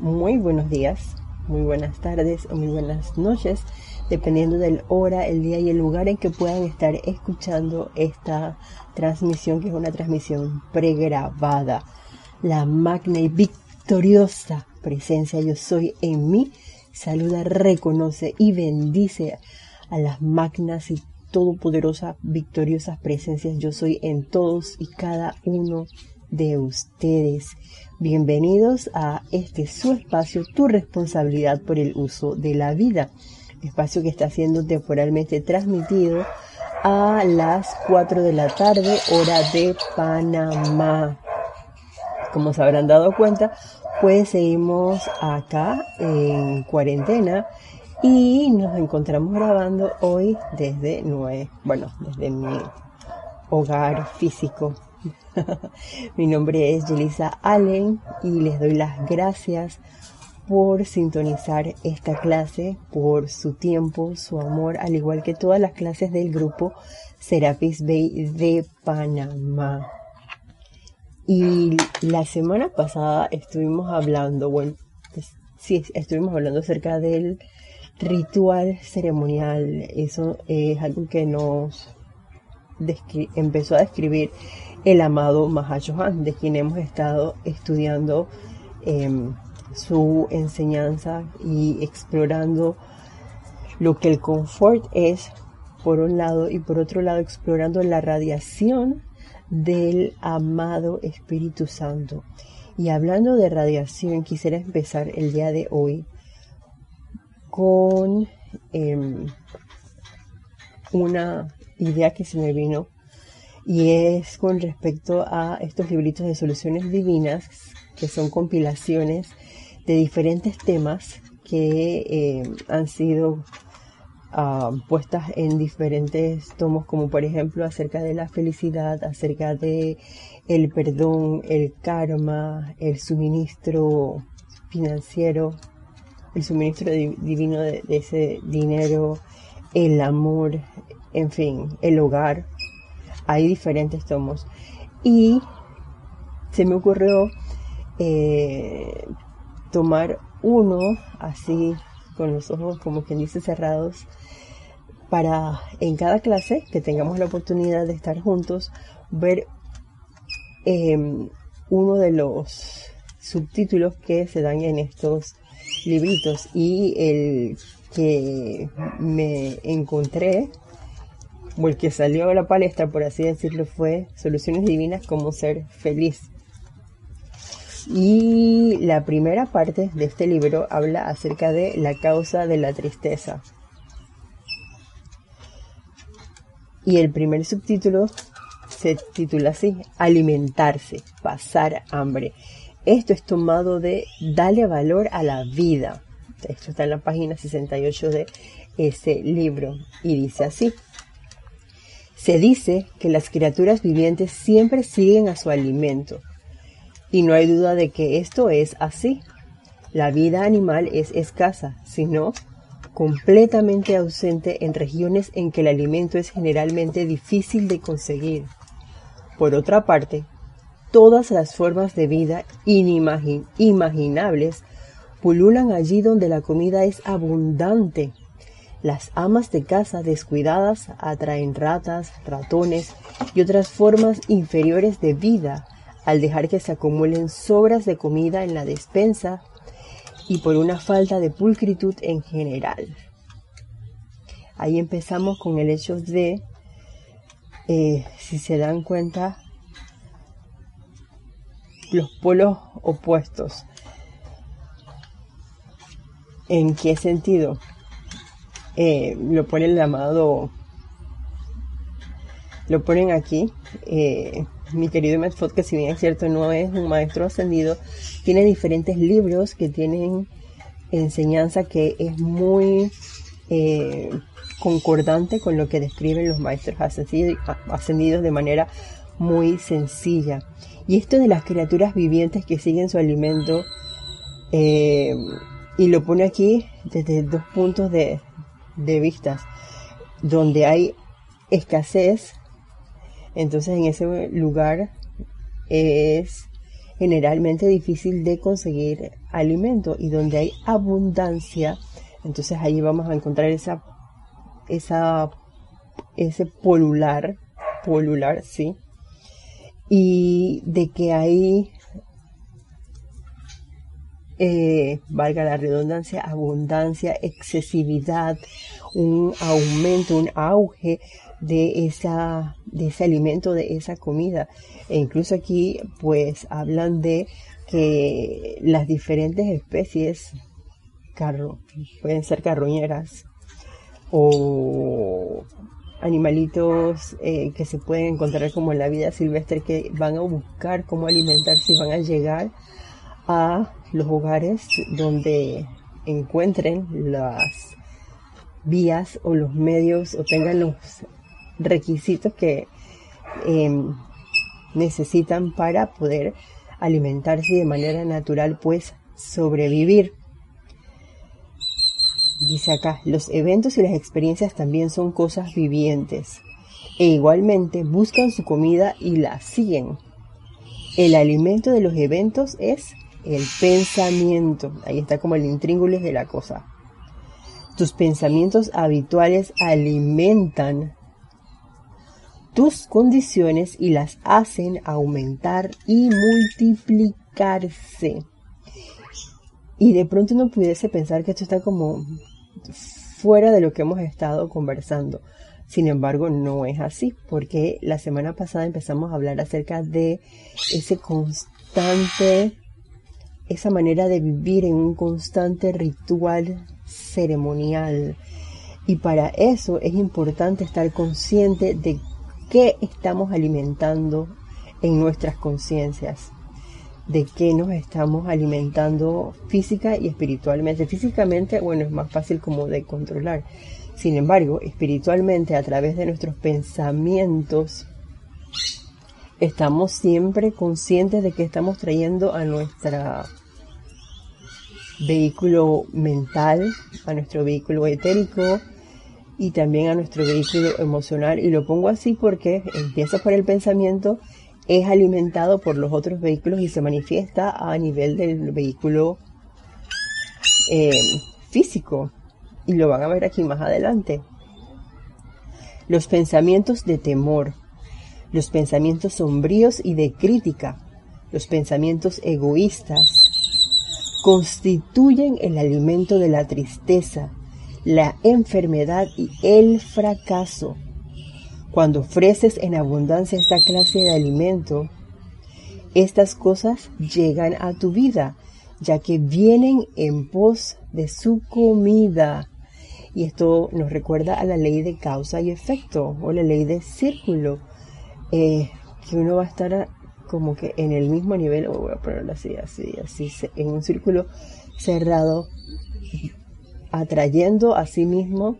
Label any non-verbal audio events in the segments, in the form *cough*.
muy buenos días, muy buenas tardes o muy buenas noches, dependiendo del hora, el día y el lugar en que puedan estar escuchando esta transmisión, que es una transmisión pregrabada. La magna y victoriosa presencia yo soy en mí, saluda, reconoce y bendice a las magnas y todopoderosas, victoriosas presencias yo soy en todos y cada uno de ustedes. Bienvenidos a este su espacio, tu responsabilidad por el uso de la vida. Espacio que está siendo temporalmente transmitido a las 4 de la tarde, hora de Panamá. Como se habrán dado cuenta, pues seguimos acá en cuarentena y nos encontramos grabando hoy desde bueno, desde mi hogar físico *laughs* Mi nombre es Yelisa Allen y les doy las gracias por sintonizar esta clase, por su tiempo, su amor, al igual que todas las clases del grupo Serapis Bay de Panamá. Y la semana pasada estuvimos hablando, bueno, pues, sí, estuvimos hablando acerca del ritual ceremonial. Eso es algo que nos empezó a describir el amado Mahashohan, de quien hemos estado estudiando em, su enseñanza y explorando lo que el confort es, por un lado, y por otro lado, explorando la radiación del amado Espíritu Santo. Y hablando de radiación, quisiera empezar el día de hoy con em, una idea que se me vino y es con respecto a estos libritos de soluciones divinas, que son compilaciones de diferentes temas que eh, han sido ah, puestas en diferentes tomos, como por ejemplo acerca de la felicidad, acerca de el perdón, el karma, el suministro financiero, el suministro divino de ese dinero, el amor, en fin, el hogar hay diferentes tomos. Y se me ocurrió eh, tomar uno así con los ojos como quien dice cerrados para en cada clase que tengamos la oportunidad de estar juntos ver em, uno de los subtítulos que se dan en estos libritos y el que me encontré o el que salió a la palestra, por así decirlo, fue Soluciones Divinas, como ser feliz. Y la primera parte de este libro habla acerca de la causa de la tristeza. Y el primer subtítulo se titula así, Alimentarse, pasar hambre. Esto es tomado de Dale valor a la vida. Esto está en la página 68 de ese libro y dice así. Se dice que las criaturas vivientes siempre siguen a su alimento, y no hay duda de que esto es así. La vida animal es escasa, sino completamente ausente en regiones en que el alimento es generalmente difícil de conseguir. Por otra parte, todas las formas de vida inimaginables pululan allí donde la comida es abundante las amas de casa descuidadas atraen ratas, ratones y otras formas inferiores de vida al dejar que se acumulen sobras de comida en la despensa y por una falta de pulcritud en general. Ahí empezamos con el hecho de, eh, si se dan cuenta, los polos opuestos. ¿En qué sentido? Eh, lo ponen llamado, lo ponen aquí. Eh, mi querido Medford, que si bien es cierto no es un maestro ascendido, tiene diferentes libros que tienen enseñanza que es muy eh, concordante con lo que describen los maestros ascendidos de manera muy sencilla. Y esto de las criaturas vivientes que siguen su alimento, y lo pone aquí desde dos puntos de, de vistas donde hay escasez, entonces en ese lugar es generalmente difícil de conseguir alimento y donde hay abundancia, entonces ahí vamos a encontrar esa, esa, ese polular, polular, sí, y de que hay, eh, valga la redundancia, abundancia, excesividad, un aumento, un auge de esa de ese alimento, de esa comida. E incluso aquí pues hablan de que las diferentes especies carro, pueden ser carroñeras o animalitos eh, que se pueden encontrar como en la vida silvestre que van a buscar cómo alimentarse y van a llegar a los hogares donde encuentren las vías o los medios o tengan los requisitos que em, necesitan para poder alimentarse de manera natural, pues sobrevivir. Dice acá, los eventos y las experiencias también son cosas vivientes e igualmente buscan su comida y la siguen. El alimento de los eventos es el pensamiento. Ahí está como el intríngulis de la cosa. Tus pensamientos habituales alimentan tus condiciones y las hacen aumentar y multiplicarse. Y de pronto uno pudiese pensar que esto está como fuera de lo que hemos estado conversando. Sin embargo, no es así, porque la semana pasada empezamos a hablar acerca de ese constante, esa manera de vivir en un constante ritual ceremonial. Y para eso es importante estar consciente de qué estamos alimentando en nuestras conciencias, de qué nos estamos alimentando física y espiritualmente. Físicamente, bueno, es más fácil como de controlar. Sin embargo, espiritualmente, a través de nuestros pensamientos, estamos siempre conscientes de que estamos trayendo a nuestro vehículo mental, a nuestro vehículo etérico, y también a nuestro vehículo emocional. Y lo pongo así porque empieza por el pensamiento, es alimentado por los otros vehículos y se manifiesta a nivel del vehículo eh, físico. Y lo van a ver aquí más adelante. Los pensamientos de temor, los pensamientos sombríos y de crítica, los pensamientos egoístas, constituyen el alimento de la tristeza, la enfermedad y el fracaso. Cuando ofreces en abundancia esta clase de alimento, estas cosas llegan a tu vida, ya que vienen en pos de su comida. Y esto nos recuerda a la ley de causa y efecto, o la ley de círculo, eh, que uno va a estar como que en el mismo nivel, o voy a ponerlo así, así, así, en un círculo cerrado atrayendo a sí mismo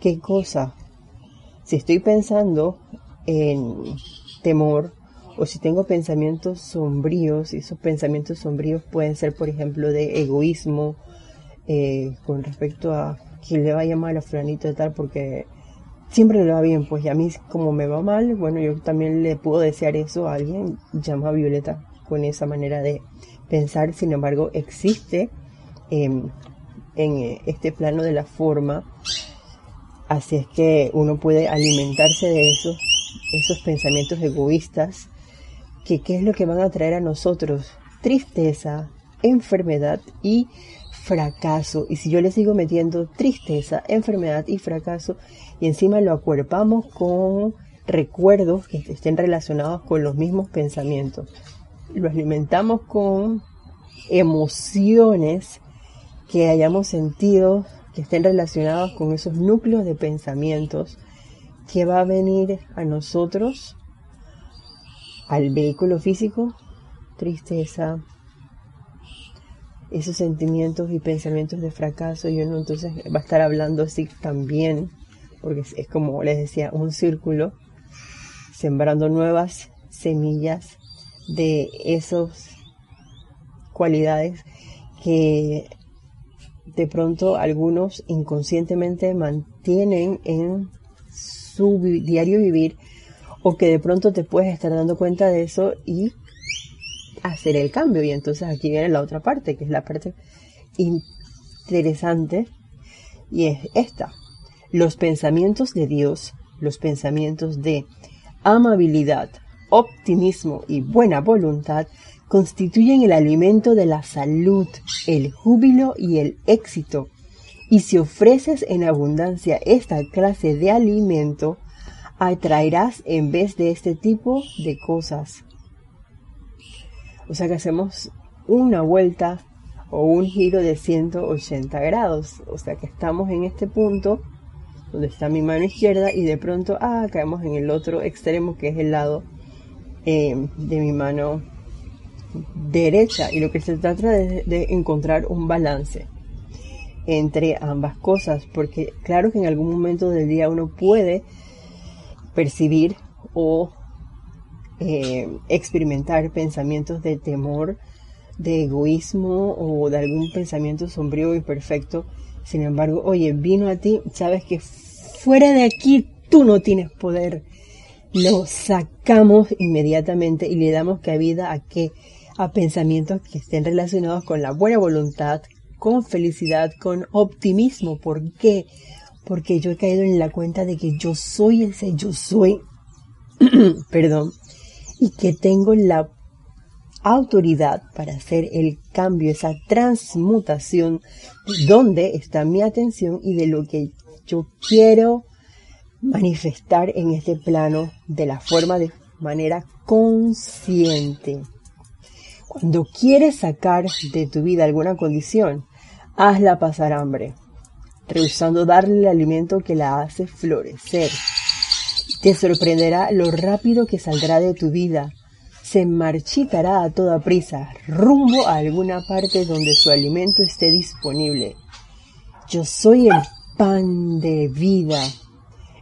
qué cosa. Si estoy pensando en temor o si tengo pensamientos sombríos, y esos pensamientos sombríos pueden ser, por ejemplo, de egoísmo eh, con respecto a quién le va a llamar a fulanito de tal porque siempre le va bien, pues y a mí como me va mal, bueno, yo también le puedo desear eso a alguien, llama a Violeta con esa manera de pensar, sin embargo, existe em, en eh, este plano de la forma. Así es que uno puede alimentarse de esos, esos pensamientos egoístas, que qué es lo que van a traer a nosotros? Tristeza, enfermedad y fracaso. Y si yo le sigo metiendo tristeza, enfermedad y fracaso, y encima lo acuerpamos con recuerdos que estén relacionados con los mismos pensamientos, lo alimentamos con emociones que hayamos sentido que estén relacionados con esos núcleos de pensamientos que va a venir a nosotros, al vehículo físico, tristeza, esos sentimientos y pensamientos de fracaso. Y uno entonces va a estar hablando así también, porque es como les decía, un círculo, sembrando nuevas semillas de esas cualidades que de pronto algunos inconscientemente mantienen en su diario vivir o que de pronto te puedes estar dando cuenta de eso y hacer el cambio. Y entonces aquí viene la otra parte, que es la parte interesante, y es esta. Los pensamientos de Dios, los pensamientos de amabilidad, optimismo y buena voluntad constituyen el alimento de la salud, el júbilo y el éxito. Y si ofreces en abundancia esta clase de alimento, atraerás en vez de este tipo de cosas. O sea que hacemos una vuelta o un giro de 180 grados. O sea que estamos en este punto donde está mi mano izquierda y de pronto, ah, caemos en el otro extremo que es el lado eh, de mi mano derecha. Y lo que se trata es de encontrar un balance entre ambas cosas, porque claro que en algún momento del día uno puede percibir o eh, experimentar pensamientos de temor, de egoísmo o de algún pensamiento sombrío y perfecto. Sin embargo, oye, vino a ti, sabes que fuera de aquí tú no tienes poder. Lo sacamos inmediatamente y le damos cabida a que a pensamientos que estén relacionados con la buena voluntad, con felicidad, con optimismo. ¿Por qué? Porque yo he caído en la cuenta de que yo soy ese yo soy, *clears throat* perdón, y que tengo la autoridad para hacer el cambio, esa transmutación de dónde está mi atención y de lo que yo quiero manifestar en este plano de la forma de manera consciente. Cuando quieres sacar de tu vida alguna condición, hazla pasar hambre, rehusando darle el alimento que la hace florecer. Te sorprenderá lo rápido que saldrá de tu vida. Se marchitará a toda prisa, rumbo a alguna parte donde su alimento esté disponible. Yo soy el pan de vida.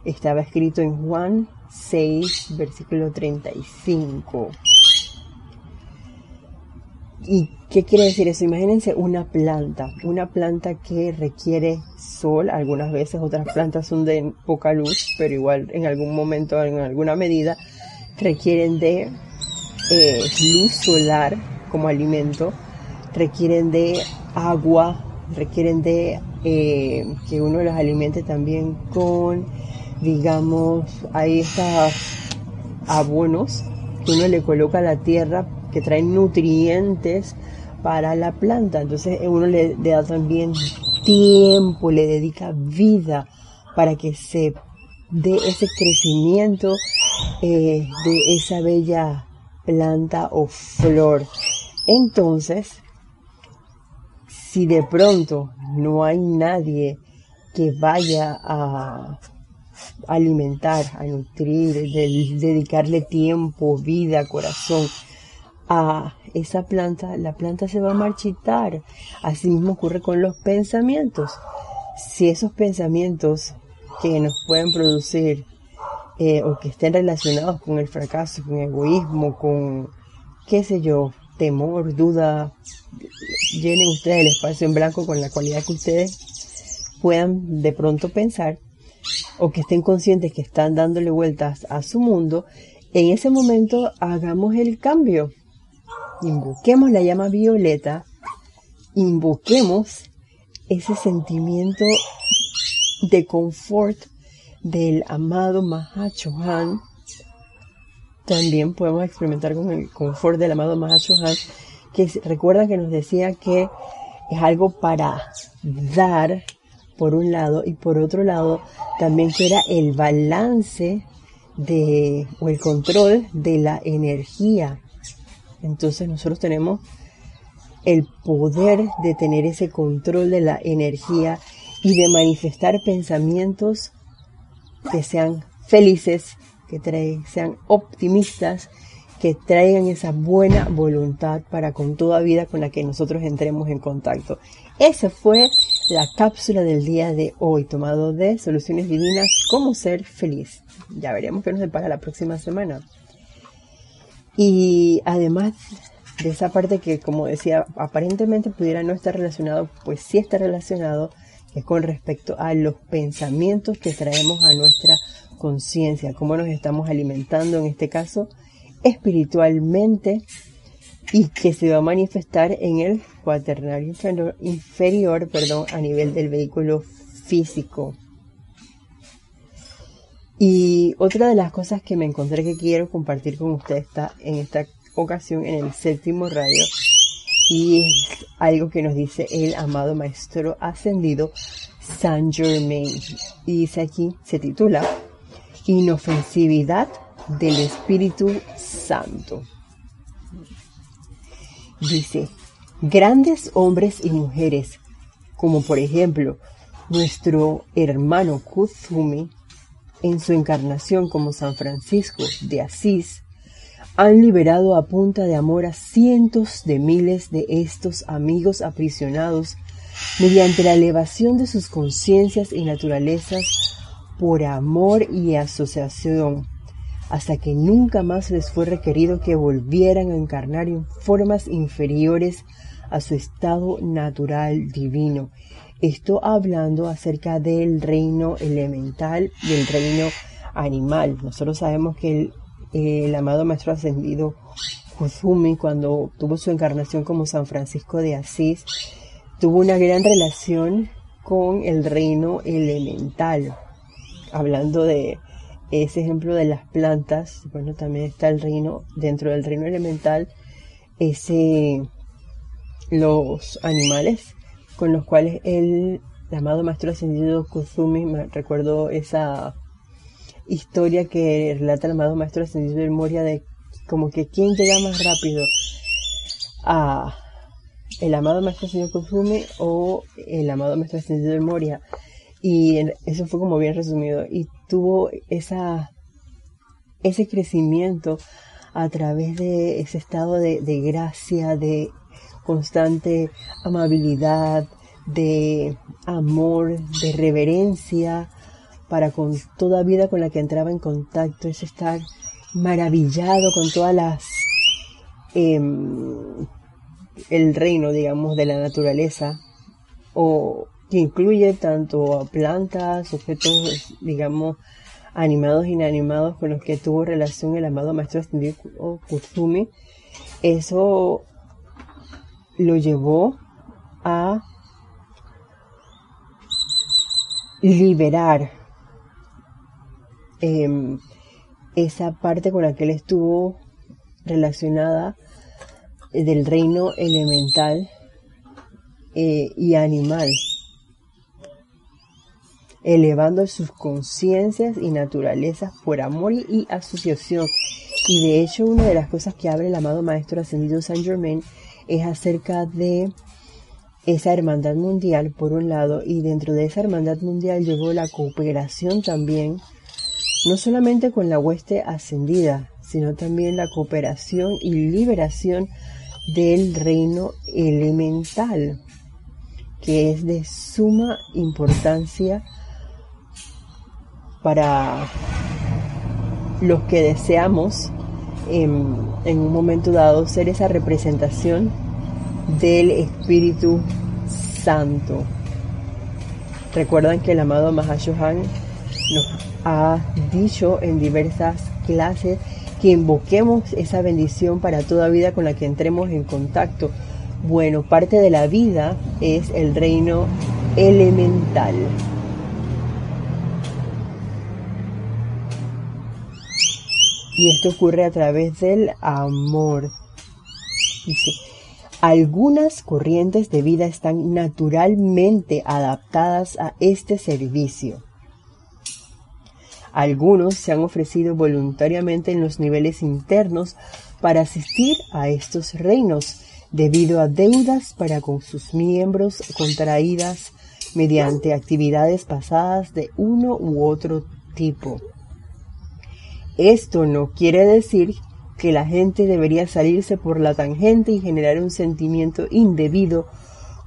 Estaba escrito en Juan 6, versículo 35. ¿Y qué quiere decir eso? Imagínense una planta, una planta que requiere sol, algunas veces otras plantas son de poca luz, pero igual en algún momento, en alguna medida, requieren de eh, luz solar como alimento, requieren de agua, requieren de eh, que uno los alimente también con, digamos, ahí estos abonos que uno le coloca a la tierra que traen nutrientes para la planta. Entonces uno le, da también tiempo, le dedica vida para que se dé ese crecimiento eh, de esa bella planta o flor. Entonces, si de pronto no hay nadie que vaya a alimentar, a nutrir, dedicarle tiempo, vida, corazón a esa planta, la planta se va a marchitar. Así mismo ocurre con los pensamientos. Si esos pensamientos que nos pueden producir eh, o que estén relacionados con el fracaso, con egoísmo, con, qué sé yo, temor, duda, llenen ustedes el espacio en blanco con la cualidad que ustedes puedan de pronto pensar o que estén conscientes que están dándole vueltas a su mundo, en ese momento hagamos el cambio. Invoquemos la llama violeta, invoquemos ese sentimiento de confort del amado Mahachohan. También podemos experimentar con el confort del amado Mahachohan, que recuerda que nos decía que es algo para dar por un lado y por otro lado también que era el balance de o el control de la energía entonces nosotros tenemos el poder de tener ese control de la energía y de manifestar pensamientos que sean felices, que sean optimistas, que traigan esa buena voluntad para con toda vida con la que nosotros entremos en contacto. Esa fue la cápsula del día de hoy, tomado de Soluciones Divinas, cómo ser feliz. Ya veremos qué nos depara la próxima semana. Y además de esa parte que, como decía, aparentemente pudiera no estar relacionado, pues sí está relacionado, es con respecto a los pensamientos que traemos a nuestra conciencia, cómo nos estamos alimentando en este caso espiritualmente, y que se va a manifestar en el cuaternario inferior, perdón, a nivel del vehículo físico. Y otra de las cosas que me encontré que quiero compartir con ustedes está en esta ocasión en el séptimo rayo y es algo que nos dice el amado maestro ascendido Saint Germain. Y dice aquí, se titula Inofensividad del Espíritu Santo. Dice, grandes hombres y mujeres, como por ejemplo nuestro hermano Kuzumi, en su encarnación como San Francisco de Asís, han liberado a punta de amor a cientos de miles de estos amigos aprisionados mediante la elevación de sus conciencias y naturalezas por amor y asociación, hasta que nunca más les fue requerido que volvieran a encarnar en formas inferiores a su estado natural divino. Esto hablando acerca del reino elemental y el reino animal. Nosotros sabemos que el el amado Maestro Ascendido Kusumi, cuando tuvo su encarnación como San Francisco de Asís, tuvo una gran relación con el reino elemental. Hablando de ese ejemplo de las plantas, bueno, también está el reino, dentro del reino elemental, ese, los animales con los cuales el, amado Maestro Ascendido Kusumi, me recuerdo esa historia que relata el amado Maestro Ascendido de Moria de como que quién llega más rápido a el amado Maestro Ascendido Consume o el amado Maestro Ascendido de Moria. Y eso fue como bien resumido. Y tuvo esa, ese crecimiento a través de ese estado de, de gracia, de constante amabilidad, de amor, de reverencia, para con toda vida con la que entraba en contacto, es estar maravillado con todas las... Em, el reino, digamos, de la naturaleza, o que incluye tanto plantas, objetos, digamos, animados e inanimados con los que tuvo relación el amado maestro ascendido Kutsumi, eso lo llevó a liberar Em, esa parte con la que él estuvo relacionada del reino elemental eh, y animal, elevando sus conciencias y naturalezas por amor y asociación. Y de hecho una de las cosas que abre el amado Maestro Ascendido Saint Germain es acerca de esa hermandad mundial por un lado y dentro de esa hermandad mundial llegó la cooperación también no solamente con la hueste ascendida, sino también la cooperación y liberación del reino elemental, que es de suma importancia para los que deseamos en, en, un momento dado ser esa representación del Espíritu Santo. Recuerdan que el amado Mahashohan nos ha dicho en diversas clases que invoquemos esa bendición para toda vida con la que entremos en contacto. Bueno, parte de la vida es el reino elemental. Y esto ocurre a través del amor. Dice, algunas corrientes de vida están naturalmente adaptadas a este servicio. Algunos se han ofrecido voluntariamente en los niveles internos para asistir a estos reinos debido a deudas para con sus miembros contraídas mediante actividades pasadas de uno u otro tipo. Esto no quiere decir que la gente debería salirse por la tangente y generar un sentimiento indebido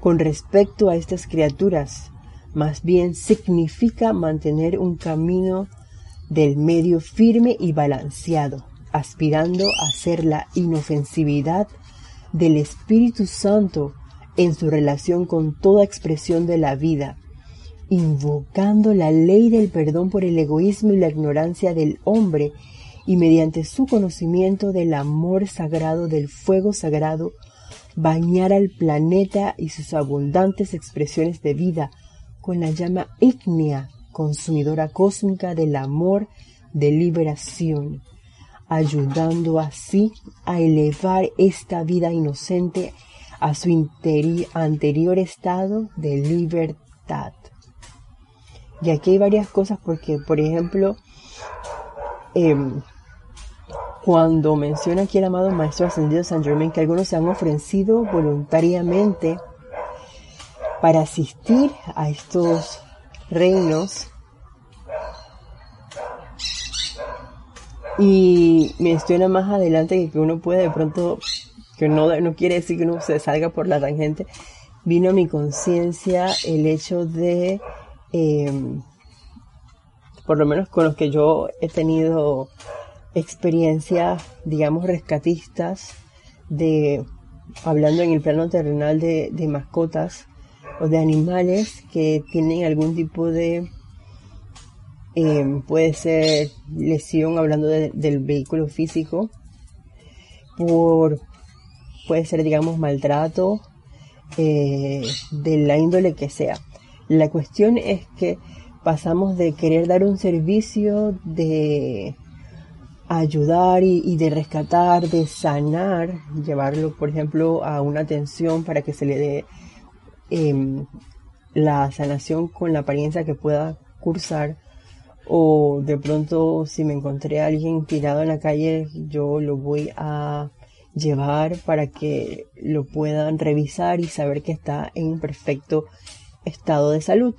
con respecto a estas criaturas. Más bien significa mantener un camino del medio firme y balanceado, aspirando a ser la inofensividad del Espíritu Santo en su relación con toda expresión de la vida, invocando la ley del perdón por el egoísmo y la ignorancia del hombre y mediante su conocimiento del amor sagrado, del fuego sagrado, bañar al planeta y sus abundantes expresiones de vida con la llama ígnea, consumidora cósmica del amor de liberación, ayudando así a elevar esta vida inocente a su anterior estado de libertad. Y aquí hay varias cosas porque, por ejemplo, em, cuando menciona aquí el amado Maestro Ascendido San Germain que algunos se han ofrecido voluntariamente para asistir a estos reinos. Y menciona más adelante que uno puede de pronto, que no, no quiere decir que uno se salga por la tangente, vino a mi conciencia el hecho de, em, por lo menos con los que yo he tenido experiencias, digamos, rescatistas de, hablando en el plano terrenal de, mascotas o de animales que tienen algún tipo de, em, puede ser lesión, hablando del vehículo físico, por, puede ser, digamos, maltrato, eh, de la índole que sea. La cuestión es que pasamos de querer dar un servicio de ayudar y, de rescatar, de sanar, llevarlo, por ejemplo, a una atención para que se le dé em, la sanación con la apariencia que pueda cursar. O de pronto, si me encontré a alguien tirado en la calle, yo lo voy a llevar para que lo puedan revisar y saber que está en perfecto estado de salud.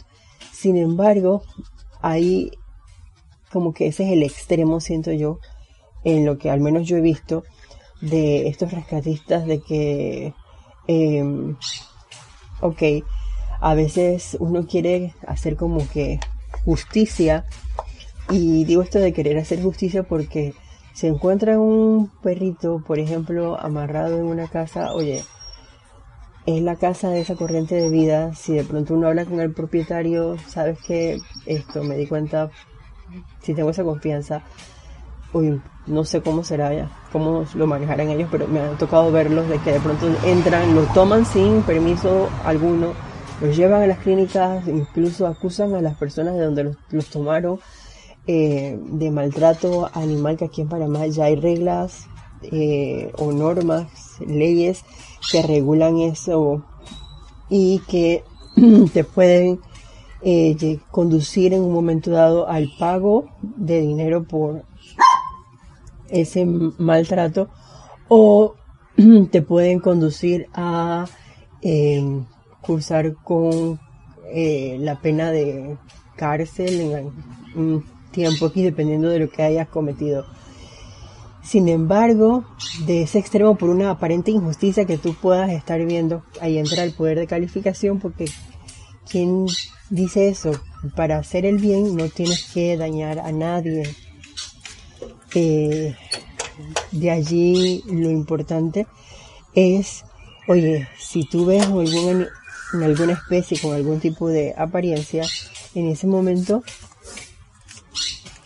Sin embargo, ahí como que ese es el extremo, siento yo, en lo que al menos yo he visto de estos rescatistas de que, em, ok, a veces uno quiere hacer como que justicia y digo esto de querer hacer justicia porque se encuentra un perrito, por ejemplo, amarrado en una casa, oye, es la casa de esa corriente de vida, si de pronto uno habla con el propietario, sabes que esto, me di cuenta, si tengo esa confianza, uy, no sé cómo será ya, cómo lo manejarán ellos, pero me ha tocado verlos de que de pronto entran, lo toman sin permiso alguno, los llevan a las clínicas, incluso acusan a las personas de donde los, tomaron eh, de maltrato animal, que aquí en Panamá ya hay reglas eh, o normas, leyes que regulan eso y que *clears throat* te pueden eh, conducir en un momento dado al pago de dinero por ese maltrato o *clears throat* te pueden conducir a em, cursar con eh, la pena de cárcel en un tiempo aquí dependiendo de lo que hayas cometido. Sin embargo, de ese extremo por una aparente injusticia que tú puedas estar viendo, ahí entra el poder de calificación porque ¿quién dice eso? Para hacer el bien no tienes que dañar a nadie de allí lo importante es, oye, si tú ves en alguna especie con algún tipo de apariencia, en ese momento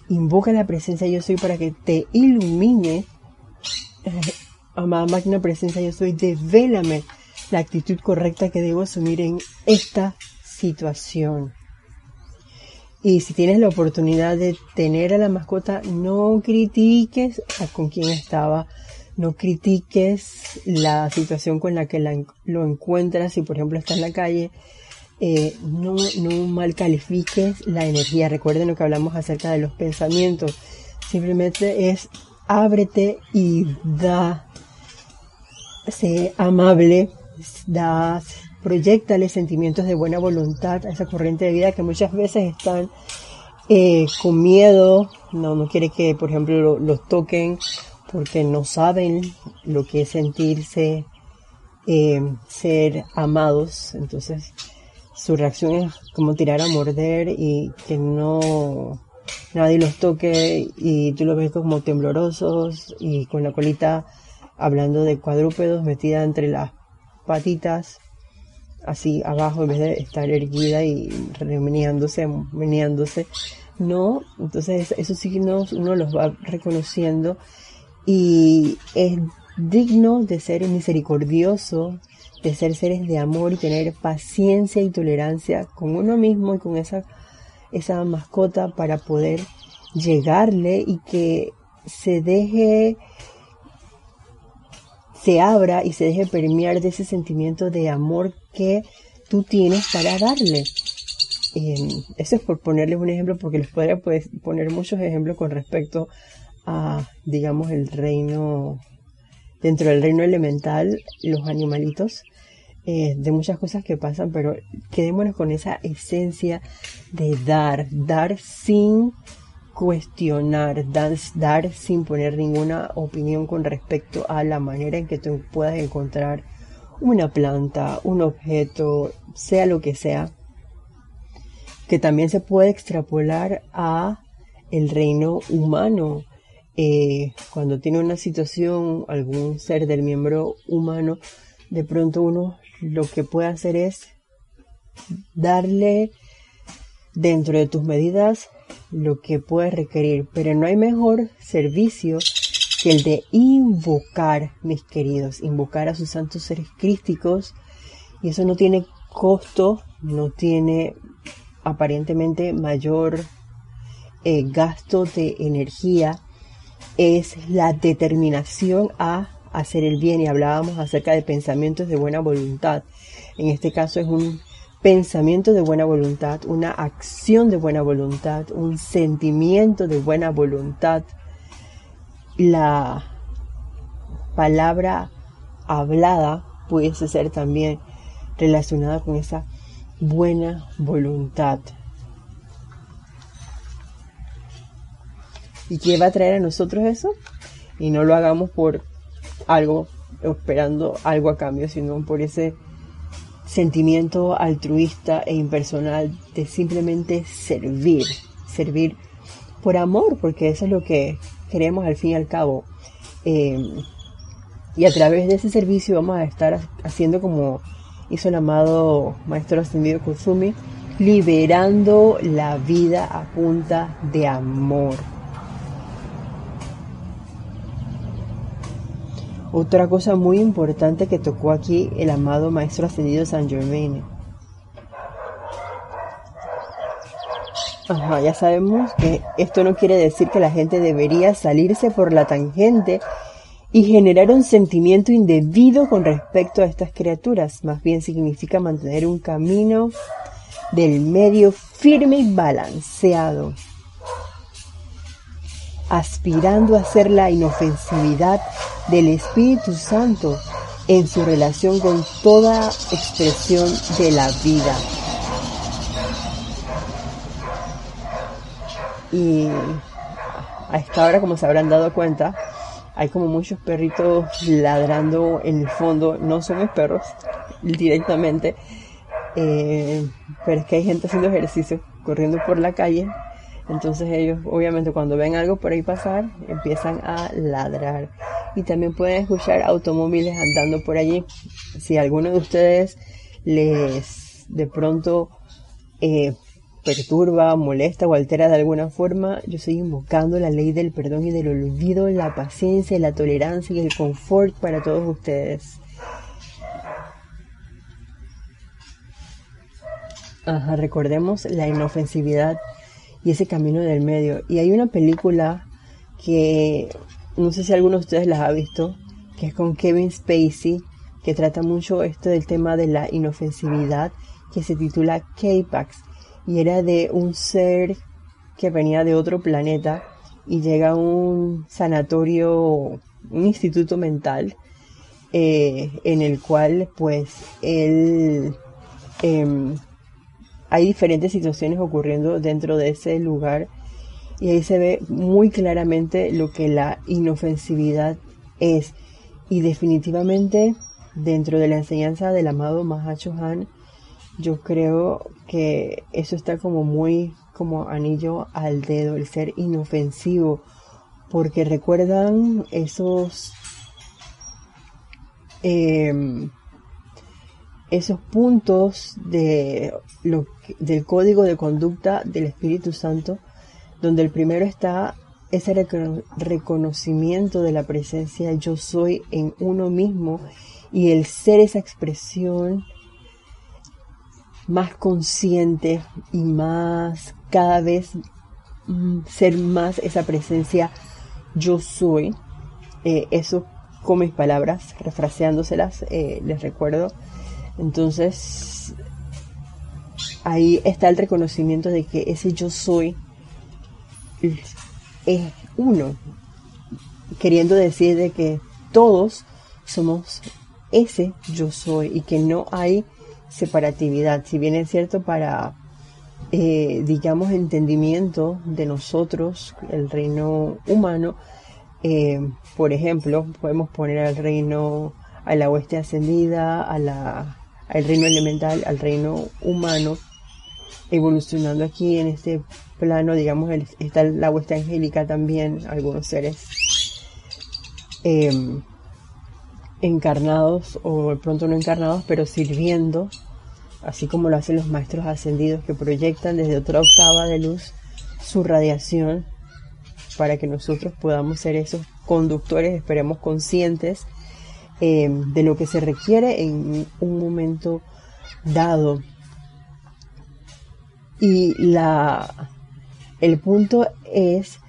invoca la presencia yo soy para que te ilumine. Eh, *laughs* amada máquina presencia yo soy, devélame la actitud correcta que debo asumir en esta situación. Y si tienes la oportunidad de tener a la mascota, no critiques a con quién estaba, no critiques la situación con la que lo encuentras, si por ejemplo está en la calle, eh, no, no mal califiques la energía. Recuerden lo que hablamos acerca de los pensamientos. Simplemente es ábrete y da, sé amable, da proyectale sentimientos de buena voluntad a esa corriente de vida que muchas veces están eh, con miedo, no, no quiere que, por ejemplo, los toquen porque no saben lo que es sentirse, eh, ser amados. Entonces, su reacción es como tirar a morder y que no nadie los toque y tú los ves como temblorosos y con la colita hablando de cuadrúpedos metida entre las patitas así abajo en vez de estar erguida y meneándose, meneándose. ¿no? Entonces esos signos uno los va reconociendo y es digno de ser misericordioso, de ser seres de amor y tener paciencia y tolerancia con uno mismo y con esa, esa mascota para poder llegarle y que se deje, se abra y se deje permear de ese sentimiento de amor que tú tienes para darle. Eh, eso es por ponerles un ejemplo, porque les podría pues, poner muchos ejemplos con respecto a, digamos, el reino, dentro del reino elemental, los animalitos, eh, de muchas cosas que pasan, pero quedémonos con esa esencia de dar, dar sin cuestionar, dar, sin poner ninguna opinión con respecto a la manera en que tú puedas encontrar una planta, un objeto, sea lo que sea, que también se puede extrapolar a el reino humano. Eh, cuando tiene una situación, algún ser del miembro humano, de pronto uno lo que puede hacer es darle dentro de tus medidas lo que puedes requerir, pero no hay mejor servicio que el de invocar, mis queridos, invocar a sus santos seres crísticos, y eso no tiene costo, no tiene aparentemente mayor eh, gasto de energía, es la determinación a hacer el bien y hablábamos acerca de pensamientos de buena voluntad. En este caso es un pensamiento de buena voluntad, una acción de buena voluntad, un sentimiento de buena voluntad. La palabra hablada pudiese ser también relacionada con esa buena voluntad. ¿Y qué va a traer a nosotros eso? Y no lo hagamos por algo, esperando algo a cambio, sino por ese sentimiento altruista e impersonal de simplemente servir, servir por amor, porque eso es lo que queremos al fin y al cabo. Em, y a través de ese servicio vamos a estar haciendo como hizo el amado Maestro Ascendido Kusumi, liberando la vida a punta de amor. Otra cosa muy importante que tocó aquí el amado Maestro Ascendido San Germain. Ajá, ya sabemos que esto no quiere decir que la gente debería salirse por la tangente y generar un sentimiento indebido con respecto a estas criaturas. Más bien significa mantener un camino del medio firme y balanceado aspirando a ser la inofensividad del Espíritu Santo en su relación con toda expresión de la vida. Y a esta hora, como se habrán dado cuenta, hay como muchos perritos ladrando en el fondo. No son mis perros directamente, eh, pero es que hay gente haciendo ejercicio, corriendo por la calle entonces ellos obviamente cuando ven algo por ahí pasar empiezan a ladrar. Y también pueden escuchar automóviles andando por allí. Si alguno de ustedes les de pronto eh, perturba, molesta o altera de alguna forma, yo estoy invocando la ley del perdón y del olvido, la paciencia, la tolerancia y el confort para todos ustedes. Ajá, recordemos la inofensividad y ese camino del medio. Y hay una película que no sé si alguno de ustedes las ha visto, que es con Kevin Spacey, que trata mucho esto del tema de la inofensividad, que se titula K-Pax, y era de un ser que venía de otro planeta y llega a un sanatorio, un instituto mental, eh, en el cual pues él em, hay diferentes situaciones ocurriendo dentro de ese lugar y ahí se ve muy claramente lo que la inofensividad es. Y definitivamente dentro de la enseñanza del amado Mahacho Han, yo creo que eso está como muy como anillo al dedo, el ser inofensivo, porque recuerdan esos em, esos puntos de lo, del código de conducta del Espíritu Santo donde el primero está ese reconocimiento de la presencia yo soy en uno mismo y el ser esa expresión más consciente y más cada vez mm, ser más esa presencia yo soy. Eh, eso con mis palabras, refraseándoselas, eh, les recuerdo. Entonces, ahí está el reconocimiento de que ese yo soy es uno, queriendo decir de que todos somos ese yo soy y que no hay separatividad. Si bien es cierto para, eh, digamos, entendimiento de nosotros, el reino humano, eh, por ejemplo, podemos poner al reino, a la oeste ascendida, a la, al reino elemental, al reino humano, evolucionando aquí en este plano, digamos, está la hueste angélica también, algunos seres em, encarnados o pronto no encarnados, pero sirviendo, así como lo hacen los maestros ascendidos que proyectan desde otra octava de luz su radiación para que nosotros podamos ser esos conductores, esperemos conscientes em, de lo que se requiere en un momento dado y la, el punto es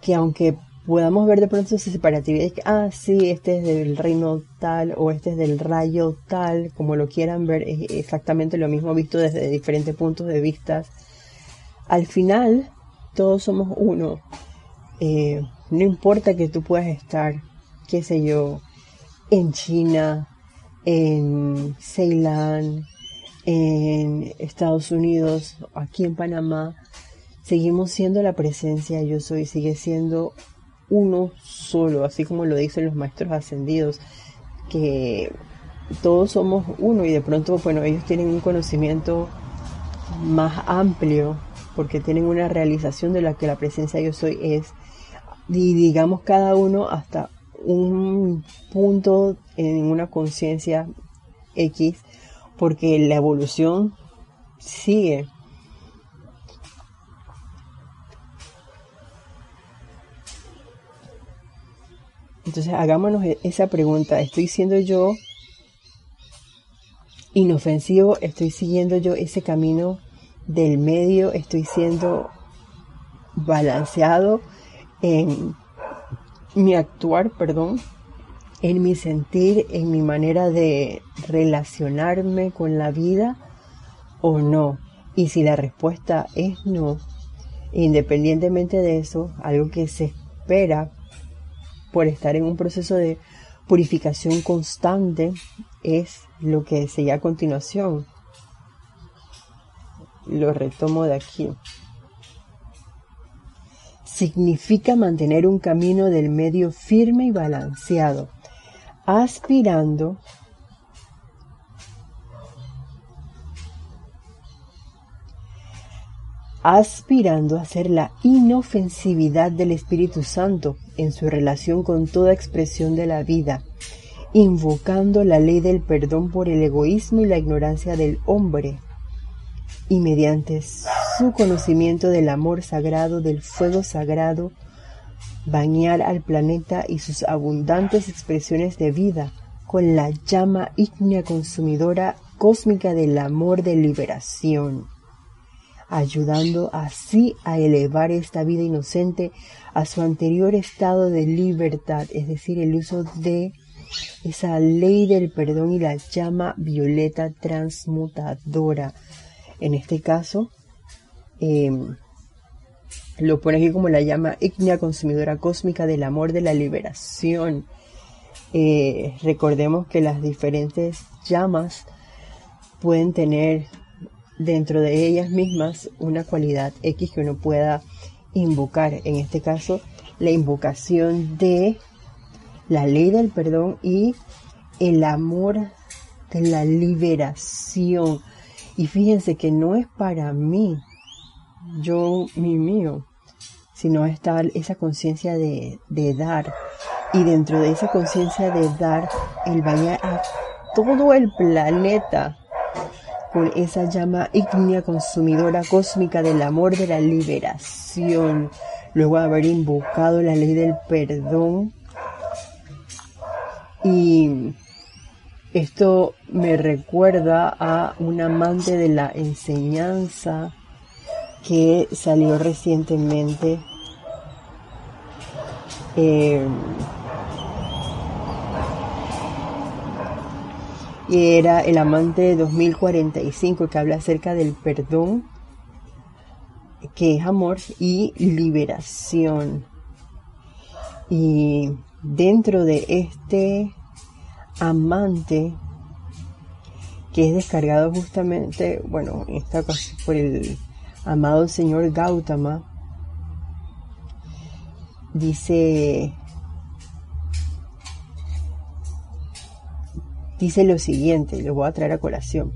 que aunque podamos ver de pronto esa separatividad, ah, sí, este es del reino tal o este es del rayo tal, como lo quieran ver, es exactamente lo mismo visto desde diferentes puntos de vista. Al final, todos somos uno. Eh, no importa que tú puedas estar, qué sé yo, en China, en Ceilán, en Estados Unidos, aquí en Panamá, seguimos siendo la presencia yo soy, sigue siendo uno solo, así como lo dicen los maestros ascendidos, que todos somos uno y de pronto, bueno, ellos tienen un conocimiento más amplio porque tienen una realización de la que la presencia yo soy es y digamos cada uno hasta un punto en una conciencia X porque la evolución sigue. Entonces hagámonos e-, esa pregunta, ¿estoy siendo yo inofensivo? ¿Estoy siguiendo yo ese camino del medio? ¿Estoy siendo balanceado en mi actuar, perdón? en mi sentir, en mi manera de relacionarme con la vida o no. Y si la respuesta es no, independientemente de eso, algo que se espera por estar en un proceso de purificación constante es lo que sigue a continuación. Lo retomo de aquí. Significa mantener un camino del medio firme y balanceado, aspirando aspirando a ser la inofensividad del Espíritu Santo en su relación con toda expresión de la vida, invocando la ley del perdón por el egoísmo y la ignorancia del hombre, y mediante su conocimiento del amor sagrado, del fuego sagrado, bañar al planeta y sus abundantes expresiones de vida con la llama ígnea consumidora cósmica del amor de liberación, ayudando así a elevar esta vida inocente a su anterior estado de libertad, es decir, el uso de esa ley del perdón y la llama violeta transmutadora. En este caso, eh, lo pone aquí como la llama ígnea consumidora cósmica del amor de la liberación. Eh, recordemos que las diferentes llamas pueden tener dentro de ellas mismas una cualidad X que uno pueda invocar. En este caso, la invocación de la ley del perdón y el amor de la liberación. Y fíjense que no es para mí, yo, mi mío, sino está esa conciencia de, dar. Y dentro de esa conciencia de dar, el bañar a todo el planeta con esa llama ígnea consumidora cósmica del amor de la liberación. Luego haber invocado la ley del perdón. Y esto me recuerda a un amante de la enseñanza que salió recientemente. Eh, y era el amante de 2045 que habla acerca del perdón, que es amor y liberación. Y dentro de este amante que es descargado justamente, bueno, en esta ocasión por el amado señor Gautama, dice dice lo siguiente, lo voy a traer a colación.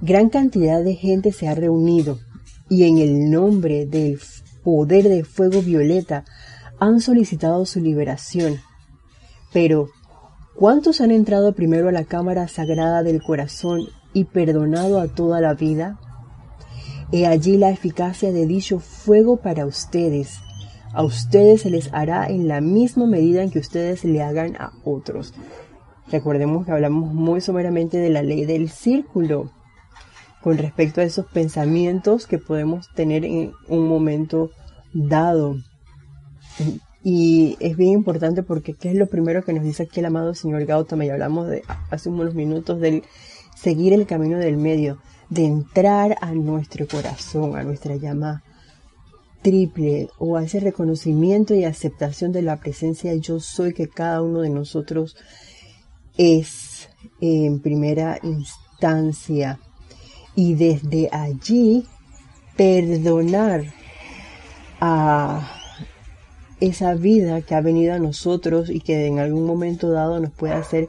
Gran cantidad de gente se ha reunido y en el nombre del poder del fuego violeta han solicitado su liberación. Pero, ¿cuántos han entrado primero a la cámara sagrada del corazón y perdonado a toda la vida? He allí la eficacia de dicho fuego para ustedes. A ustedes se les hará en la misma medida en que ustedes le hagan a otros. Recordemos que hablamos muy someramente de la ley del círculo con respecto a esos pensamientos que podemos tener en un momento dado. Y es bien importante porque ¿qué es lo primero que nos dice aquí el amado señor Gautama? Y hablamos de hace unos minutos del seguir el camino del medio, de entrar a nuestro corazón, a nuestra llama triple o a ese reconocimiento y aceptación de la presencia yo soy que cada uno de nosotros es en primera instancia y desde allí perdonar a esa vida que ha venido a nosotros y que en algún momento dado nos puede hacer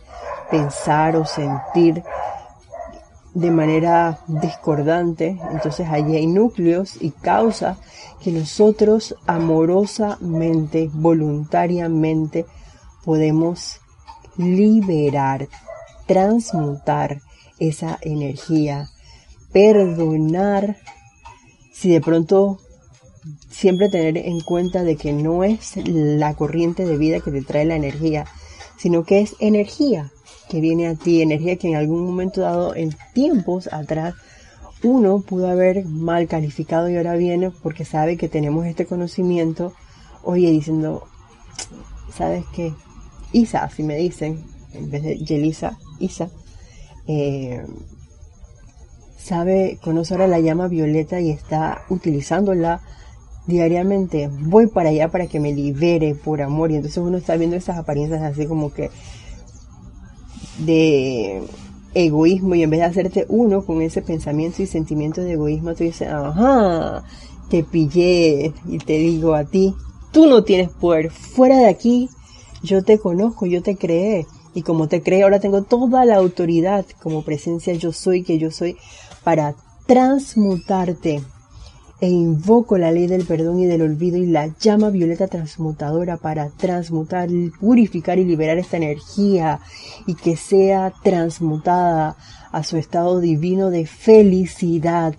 pensar o sentir de manera discordante. Entonces allí hay núcleos y causas que nosotros amorosamente, voluntariamente podemos liberar, transmutar esa energía, perdonar, si de pronto siempre tener en cuenta de que no es la corriente de vida que te trae la energía, sino que es energía que viene a ti, energía que en algún momento dado, en tiempos atrás, uno pudo haber mal calificado y ahora viene porque sabe que tenemos este conocimiento, oye, diciendo, ¿sabes qué? Isa, así me dicen, en vez de Yelisa, Isa, eh, sabe, conoce ahora la llama violeta y está utilizándola diariamente. Voy para allá para que me libere por amor. Y entonces uno está viendo esas apariencias así como que de egoísmo y en vez de hacerte uno con ese pensamiento y sentimiento de egoísmo, tú dices, ajá, te pillé y te digo a ti, tú no tienes poder, fuera de aquí yo te conozco, yo te creé. Y como te creé, ahora tengo toda la autoridad como presencia yo soy, que yo soy, para transmutarte. E invoco la ley del perdón y del olvido y la llama violeta transmutadora para transmutar, purificar y liberar esta energía y que sea transmutada a su estado divino de felicidad,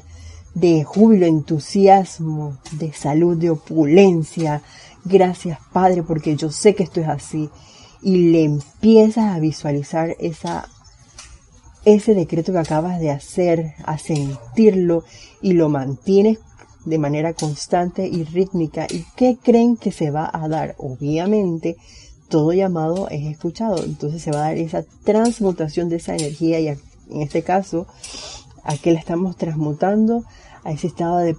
de júbilo, entusiasmo, de salud, de opulencia, Gracias, Padre, porque yo sé que esto es así. Y le empiezas a visualizar esa, ese decreto que acabas de hacer, a sentirlo y lo mantienes de manera constante y rítmica. ¿Y qué creen que se va a dar? Obviamente, todo llamado es escuchado. Entonces se va a dar esa transmutación de esa energía y en este caso, ¿a qué la estamos transmutando? A ese estado de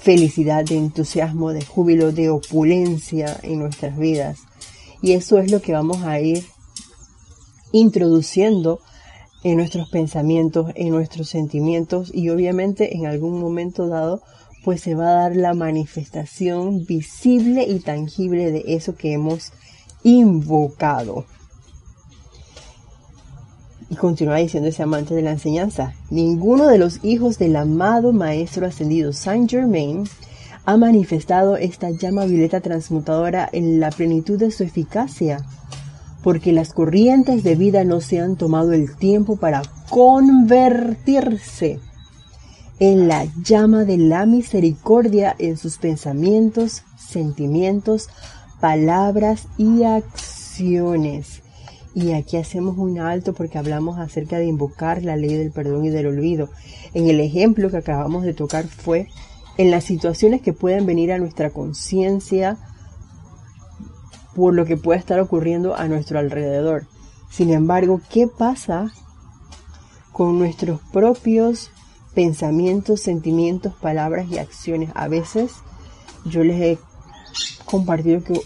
felicidad, de entusiasmo, de júbilo, de opulencia en nuestras vidas. Y eso es lo que vamos a ir introduciendo en nuestros pensamientos, en nuestros sentimientos y obviamente en algún momento dado pues se va a dar la manifestación visible y tangible de eso que hemos invocado. Y continúa diciendo ese amante de la enseñanza, ninguno de los hijos del amado Maestro Ascendido Saint Germain ha manifestado esta llama violeta transmutadora en la plenitud de su eficacia, porque las corrientes de vida no se han tomado el tiempo para convertirse en la llama de la misericordia en sus pensamientos, sentimientos, palabras y acciones. Y aquí hacemos un alto porque hablamos acerca de invocar la ley del perdón y del olvido. En el ejemplo que acabamos de tocar fue en las situaciones que pueden venir a nuestra conciencia por lo que puede estar ocurriendo a nuestro alrededor. Sin embargo, ¿qué pasa con nuestros propios pensamientos, sentimientos, palabras y acciones? A veces yo les he compartido que,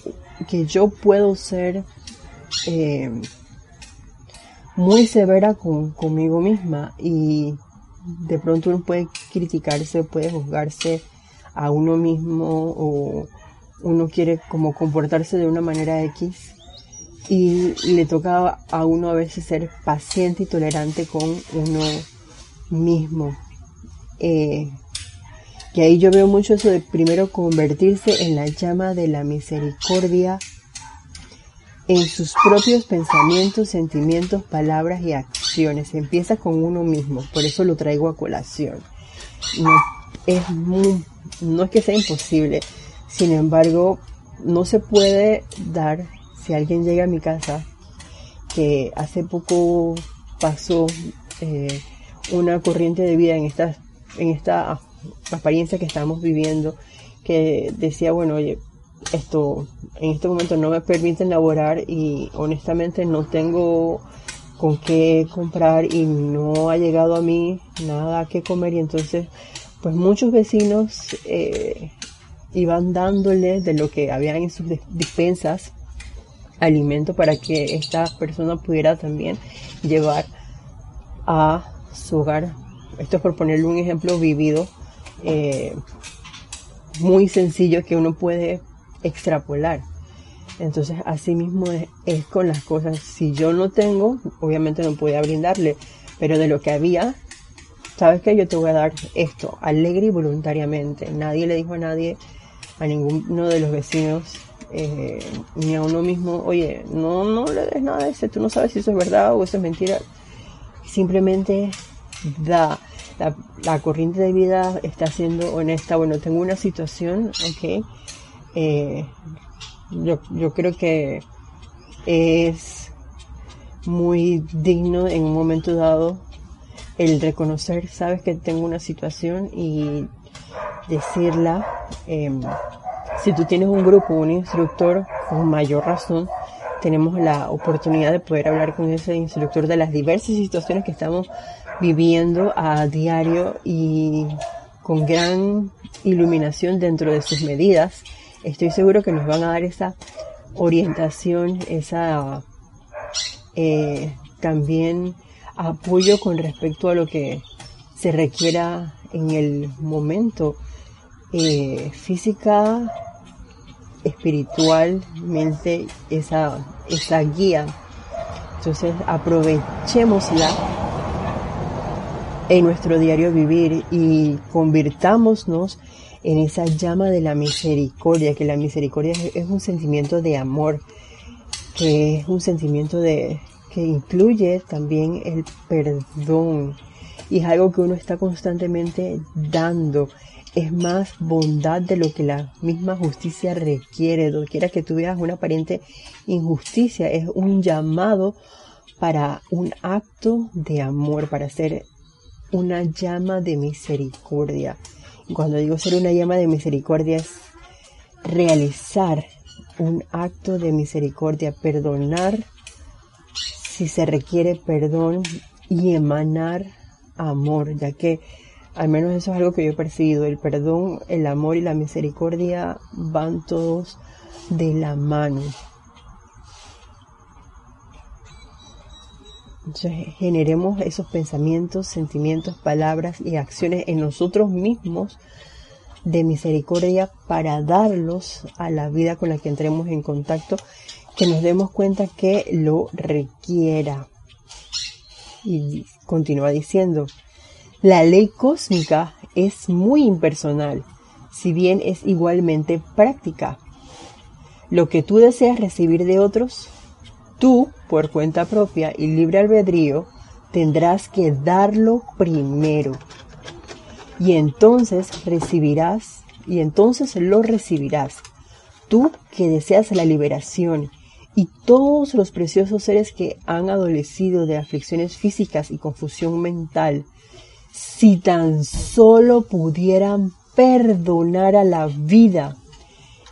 que yo puedo ser eh, muy severa con, conmigo misma y de pronto uno puede criticarse, puede juzgarse a uno mismo o uno quiere como comportarse de una manera X y le toca a uno a veces ser paciente y tolerante con uno mismo. Eh, y ahí yo veo mucho eso de primero convertirse en la llama de la misericordia en sus propios pensamientos, sentimientos, palabras y acciones. Empieza con uno mismo, por eso lo traigo a colación. No es, no es que sea imposible, sin embargo, no se puede dar si alguien llega a mi casa, que hace poco pasó eh, una corriente de vida en esta, en esta apariencia que estamos viviendo, que decía, bueno, oye, esto en este momento no me permiten laborar y honestamente no tengo con qué comprar y no ha llegado a mí nada que comer y entonces pues muchos vecinos eh, iban dándole de lo que había en sus dispensas alimento para que esta persona pudiera también llevar a su hogar. Esto es por ponerle un ejemplo vivido, eh, muy sencillo que uno puede extrapolar. Entonces, así mismo es, con las cosas. Si yo no tengo, obviamente no podía brindarle, pero de lo que había, sabes que yo te voy a dar esto, alegre y voluntariamente. Nadie le dijo a nadie, a ninguno de los vecinos, eh, ni a uno mismo, oye, no, no le des nada de eso, tú no sabes si eso es verdad o eso es mentira. Simplemente da. La, corriente de vida está siendo honesta. Bueno, tengo una situación, ok. Eh, yo, yo creo que es muy digno en un momento dado el reconocer, sabes que tengo una situación y decirla. Em, si tú tienes un grupo, un instructor, con mayor razón, tenemos la oportunidad de poder hablar con ese instructor de las diversas situaciones que estamos viviendo a diario y con gran iluminación dentro de sus medidas. Estoy seguro que nos van a dar esa orientación, esa eh, también apoyo con respecto a lo que se requiera en el momento eh, física espiritualmente esa, esa guía. Entonces aprovechémosla en nuestro diario vivir y convirtámonos en esa llama de la misericordia, que la misericordia es un sentimiento de amor, que es un sentimiento de que incluye también el perdón y es algo que uno está constantemente dando es más bondad de lo que la misma justicia requiere. quiera que tú veas una aparente injusticia, es un llamado para un acto de amor, para ser una llama de misericordia. Cuando digo ser una llama de misericordia es realizar un acto de misericordia, perdonar si se requiere perdón y emanar amor, ya que al menos eso es algo que yo he percibido. El perdón, el amor y la misericordia van todos de la mano. Generemos esos pensamientos, sentimientos, palabras y acciones en nosotros mismos de misericordia para darlos a la vida con la que entremos en contacto, que nos demos cuenta que lo requiera. Y continúa diciendo, la ley cósmica es muy impersonal, si bien es igualmente práctica. Lo que tú deseas recibir de otros, tú, por cuenta propia y libre albedrío, tendrás que darlo primero. y entonces recibirás, y entonces lo recibirás. Tú que deseas la liberación y todos los preciosos seres que han adolecido de aflicciones físicas y confusión mental, si tan solo pudieran perdonar a la vida,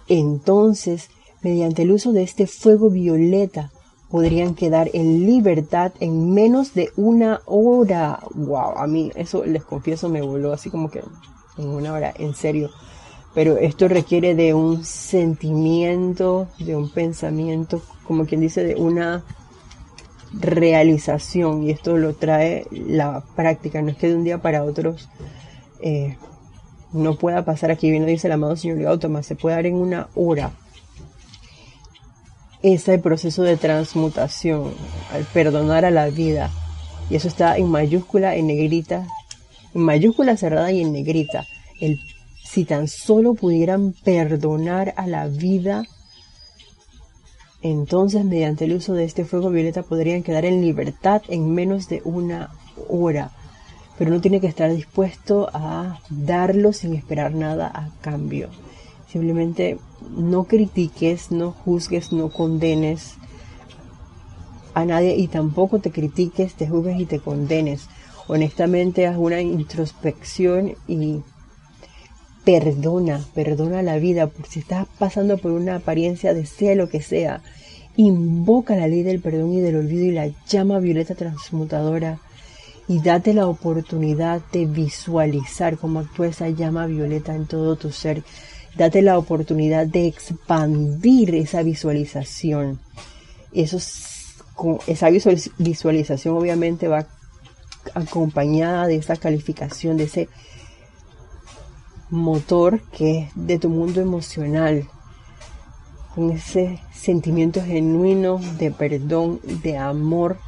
entonces, mediante el uso de este fuego violeta, podrían quedar en libertad en menos de una hora. Wow, a mí eso les confieso me voló así como que en una hora, en serio. Pero esto requiere de un sentimiento, de un pensamiento, como quien dice, de una realización. Y esto lo trae la práctica. No es que de un día para otro eh, no pueda pasar. Aquí bien lo dice el amado señor Gautama, se puede dar en una hora ese proceso de transmutación, al perdonar a la vida. Y eso está en mayúscula, en negrita, en mayúscula cerrada y en negrita. El, si tan solo pudieran perdonar a la vida, entonces mediante el uso de este fuego violeta podrían quedar en libertad en menos de una hora. Pero no tiene que estar dispuesto a darlo sin esperar nada a cambio. Simplemente no critiques, no juzgues, no condenes a nadie y tampoco te critiques, te juzgues y te condenes. Honestamente, haz una introspección y perdona, perdona la vida, por si estás pasando por una apariencia de sea lo que sea. Invoca la ley del perdón y del olvido y la llama violeta transmutadora y date la oportunidad de visualizar cómo actúa esa llama violeta en todo tu ser date la oportunidad de expandir esa visualización. Eso, esa visualización obviamente va acompañada de esa calificación, de ese motor que es de tu mundo emocional, con ese sentimiento genuino de perdón, de amor,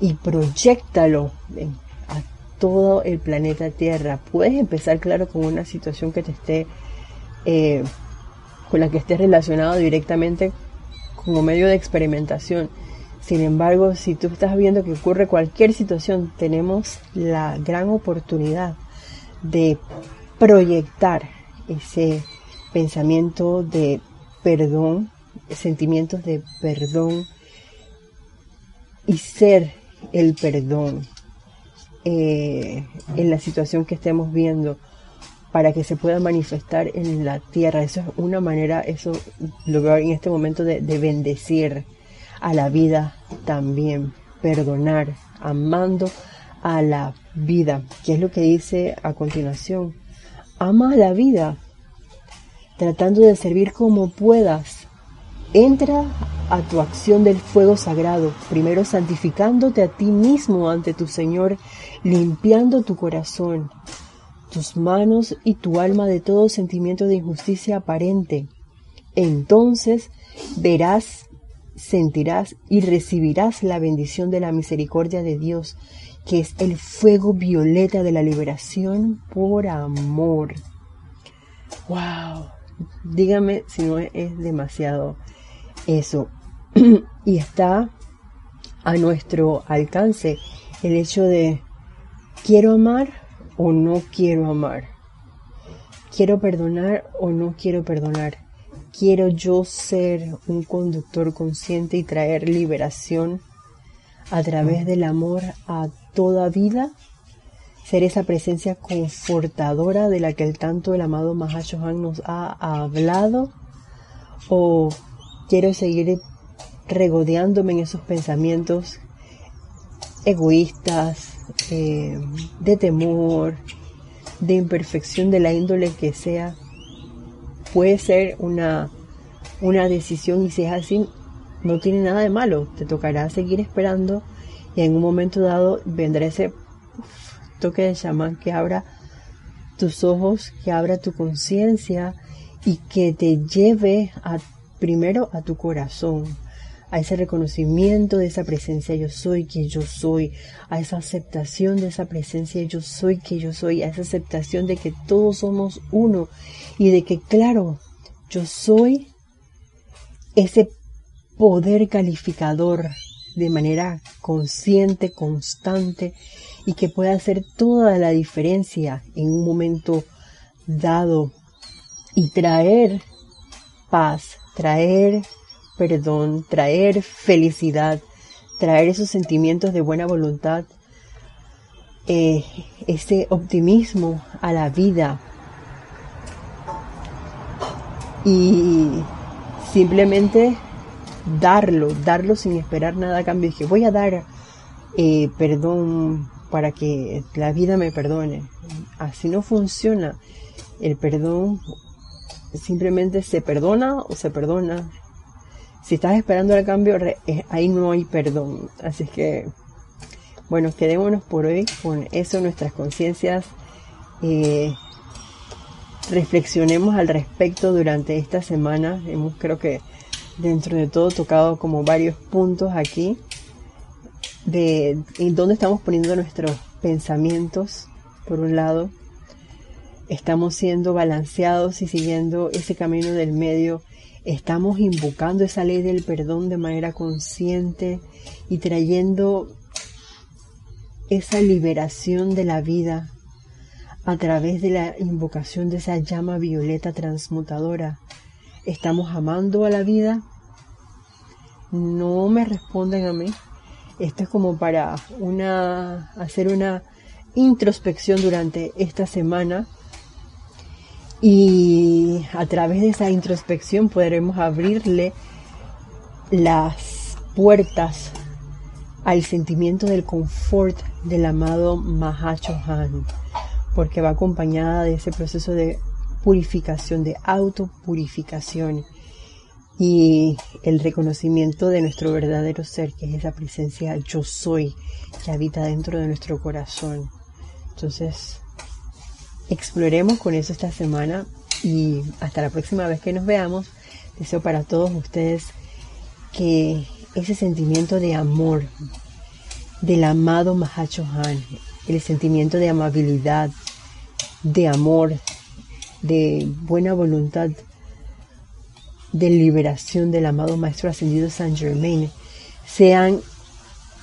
y proyectalo a todo el planeta Tierra. Puedes empezar, claro, con una situación que te esté eh, con la que estés relacionado directamente como medio de experimentación. Sin embargo, si tú estás viendo que ocurre cualquier situación, tenemos la gran oportunidad de proyectar ese pensamiento de perdón, sentimientos de perdón y ser el perdón eh, en la situación que estemos viendo para que se pueda manifestar en la tierra. Eso es una manera, eso lo veo en este momento de, bendecir a la vida también, perdonar, amando a la vida. ¿Qué es lo que dice a continuación? Ama a la vida, tratando de servir como puedas. Entra a tu acción del fuego sagrado, primero santificándote a ti mismo ante tu Señor, limpiando tu corazón, tus manos y tu alma de todo sentimiento de injusticia aparente. Entonces verás, sentirás y recibirás la bendición de la misericordia de Dios, que es el fuego violeta de la liberación por amor. ¡Wow! Dígame si no es demasiado eso. *clears throat* y está a nuestro alcance el hecho de quiero amar o no quiero amar. Quiero perdonar o no quiero perdonar. Quiero yo ser un conductor consciente y traer liberación a través del amor a toda vida. Ser esa presencia confortadora de la que el tanto el amado Mahashohan nos ha hablado. O quiero seguir regodeándome en esos pensamientos egoístas, eh, de temor, de imperfección de la índole que sea, puede ser una, una decisión y si es así, no tiene nada de malo. Te tocará seguir esperando y en un momento dado vendrá ese toque de chamán que abra tus ojos, que abra tu conciencia y que te lleve a, primero a tu corazón, a ese reconocimiento de esa presencia yo soy que yo soy, a esa aceptación de esa presencia yo soy que yo soy, a esa aceptación de que todos somos uno y de que claro, yo soy ese poder calificador de manera consciente, constante y que puede hacer toda la diferencia en un momento dado y traer paz, traer perdón, traer felicidad, traer esos sentimientos de buena voluntad, eh, ese optimismo a la vida y simplemente darlo, darlo sin esperar nada a cambio. Dije, voy a dar eh, perdón para que la vida me perdone. Así no funciona. El perdón simplemente se perdona o se perdona. Si estás esperando el cambio, eh, ahí no hay perdón. Así que, bueno, quedémonos por hoy con eso, nuestras conciencias. Eh, reflexionemos al respecto durante esta semana. Hemos, creo que, dentro de todo, tocado como varios puntos aquí de en dónde estamos poniendo nuestros pensamientos, por un lado. Estamos siendo balanceados y siguiendo ese camino del medio. Estamos invocando esa ley del perdón de manera consciente y trayendo esa liberación de la vida a través de la invocación de esa llama violeta transmutadora. ¿Estamos amando a la vida? No me responden a mí. Esto es como para una, hacer una introspección durante esta semana y a través de esa introspección podremos abrirle las puertas al sentimiento del confort del amado Mahachohan, porque va acompañada de ese proceso de purificación, de autopurificación y el reconocimiento de nuestro verdadero ser, que es esa presencia yo soy que habita dentro de nuestro corazón. Entonces, exploremos con eso esta semana y hasta la próxima vez que nos veamos, deseo para todos ustedes que ese sentimiento de amor del amado Mahachohan, el sentimiento de amabilidad, de amor, de buena voluntad, de liberación del amado Maestro Ascendido San Germain sean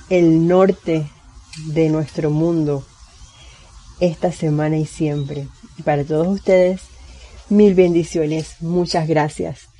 el norte de nuestro mundo esta semana y siempre. Y para todos ustedes, mil bendiciones. Muchas gracias.